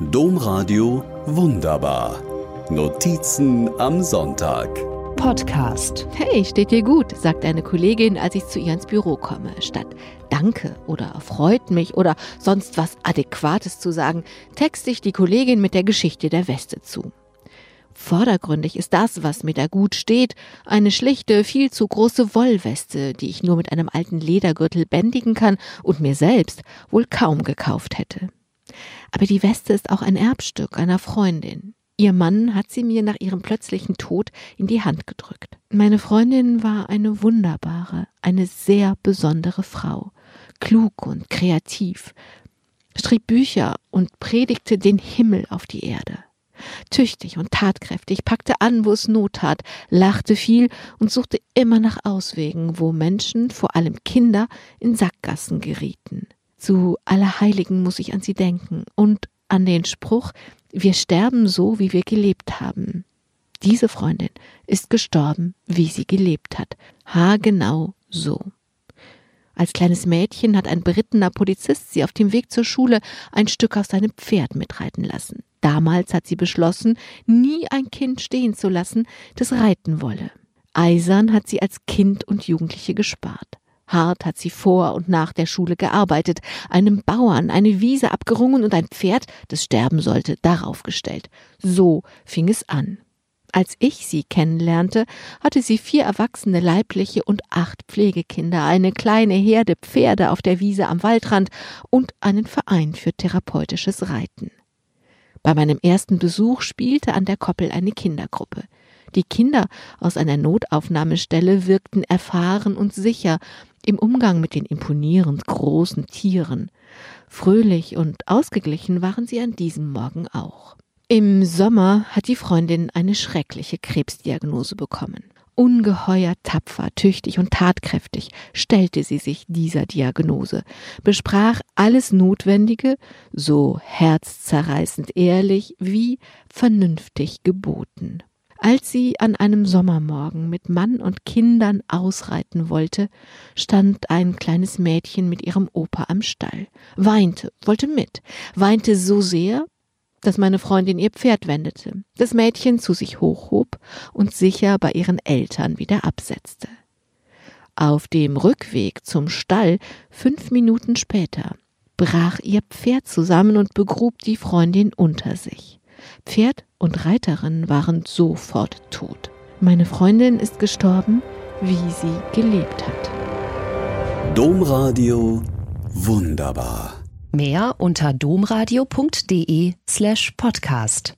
Domradio Wunderbar. Notizen am Sonntag. Podcast. Hey, steht dir gut, sagt eine Kollegin, als ich zu ihr ins Büro komme. Statt Danke oder freut mich oder sonst was Adäquates zu sagen, texte ich die Kollegin mit der Geschichte der Weste zu. Vordergründig ist das, was mir da gut steht, eine schlichte, viel zu große Wollweste, die ich nur mit einem alten Ledergürtel bändigen kann und mir selbst wohl kaum gekauft hätte. Aber die Weste ist auch ein Erbstück einer Freundin. Ihr Mann hat sie mir nach ihrem plötzlichen Tod in die Hand gedrückt. Meine Freundin war eine wunderbare, eine sehr besondere Frau, klug und kreativ, schrieb Bücher und predigte den Himmel auf die Erde. Tüchtig und tatkräftig, packte an, wo es Not tat, lachte viel und suchte immer nach Auswegen, wo Menschen, vor allem Kinder, in Sackgassen gerieten. Zu Allerheiligen muss ich an sie denken und an den Spruch, wir sterben so, wie wir gelebt haben. Diese Freundin ist gestorben, wie sie gelebt hat. Ha genau so. Als kleines Mädchen hat ein berittener Polizist sie auf dem Weg zur Schule ein Stück auf seinem Pferd mitreiten lassen. Damals hat sie beschlossen, nie ein Kind stehen zu lassen, das reiten wolle. Eisern hat sie als Kind und Jugendliche gespart. Hart hat sie vor und nach der Schule gearbeitet, einem Bauern eine Wiese abgerungen und ein Pferd, das sterben sollte, darauf gestellt. So fing es an. Als ich sie kennenlernte, hatte sie vier erwachsene leibliche und acht Pflegekinder, eine kleine Herde Pferde auf der Wiese am Waldrand und einen Verein für therapeutisches Reiten. Bei meinem ersten Besuch spielte an der Koppel eine Kindergruppe. Die Kinder aus einer Notaufnahmestelle wirkten erfahren und sicher im Umgang mit den imponierend großen Tieren. Fröhlich und ausgeglichen waren sie an diesem Morgen auch. Im Sommer hat die Freundin eine schreckliche Krebsdiagnose bekommen. Ungeheuer tapfer, tüchtig und tatkräftig stellte sie sich dieser Diagnose, besprach alles Notwendige, so herzzerreißend ehrlich wie vernünftig geboten. Als sie an einem Sommermorgen mit Mann und Kindern ausreiten wollte, stand ein kleines Mädchen mit ihrem Opa am Stall, weinte, wollte mit, weinte so sehr, dass meine Freundin ihr Pferd wendete, das Mädchen zu sich hochhob und sicher bei ihren Eltern wieder absetzte. Auf dem Rückweg zum Stall, fünf Minuten später, brach ihr Pferd zusammen und begrub die Freundin unter sich. Pferd und Reiterin waren sofort tot. Meine Freundin ist gestorben, wie sie gelebt hat. Domradio wunderbar. Mehr unter domradio.de slash podcast.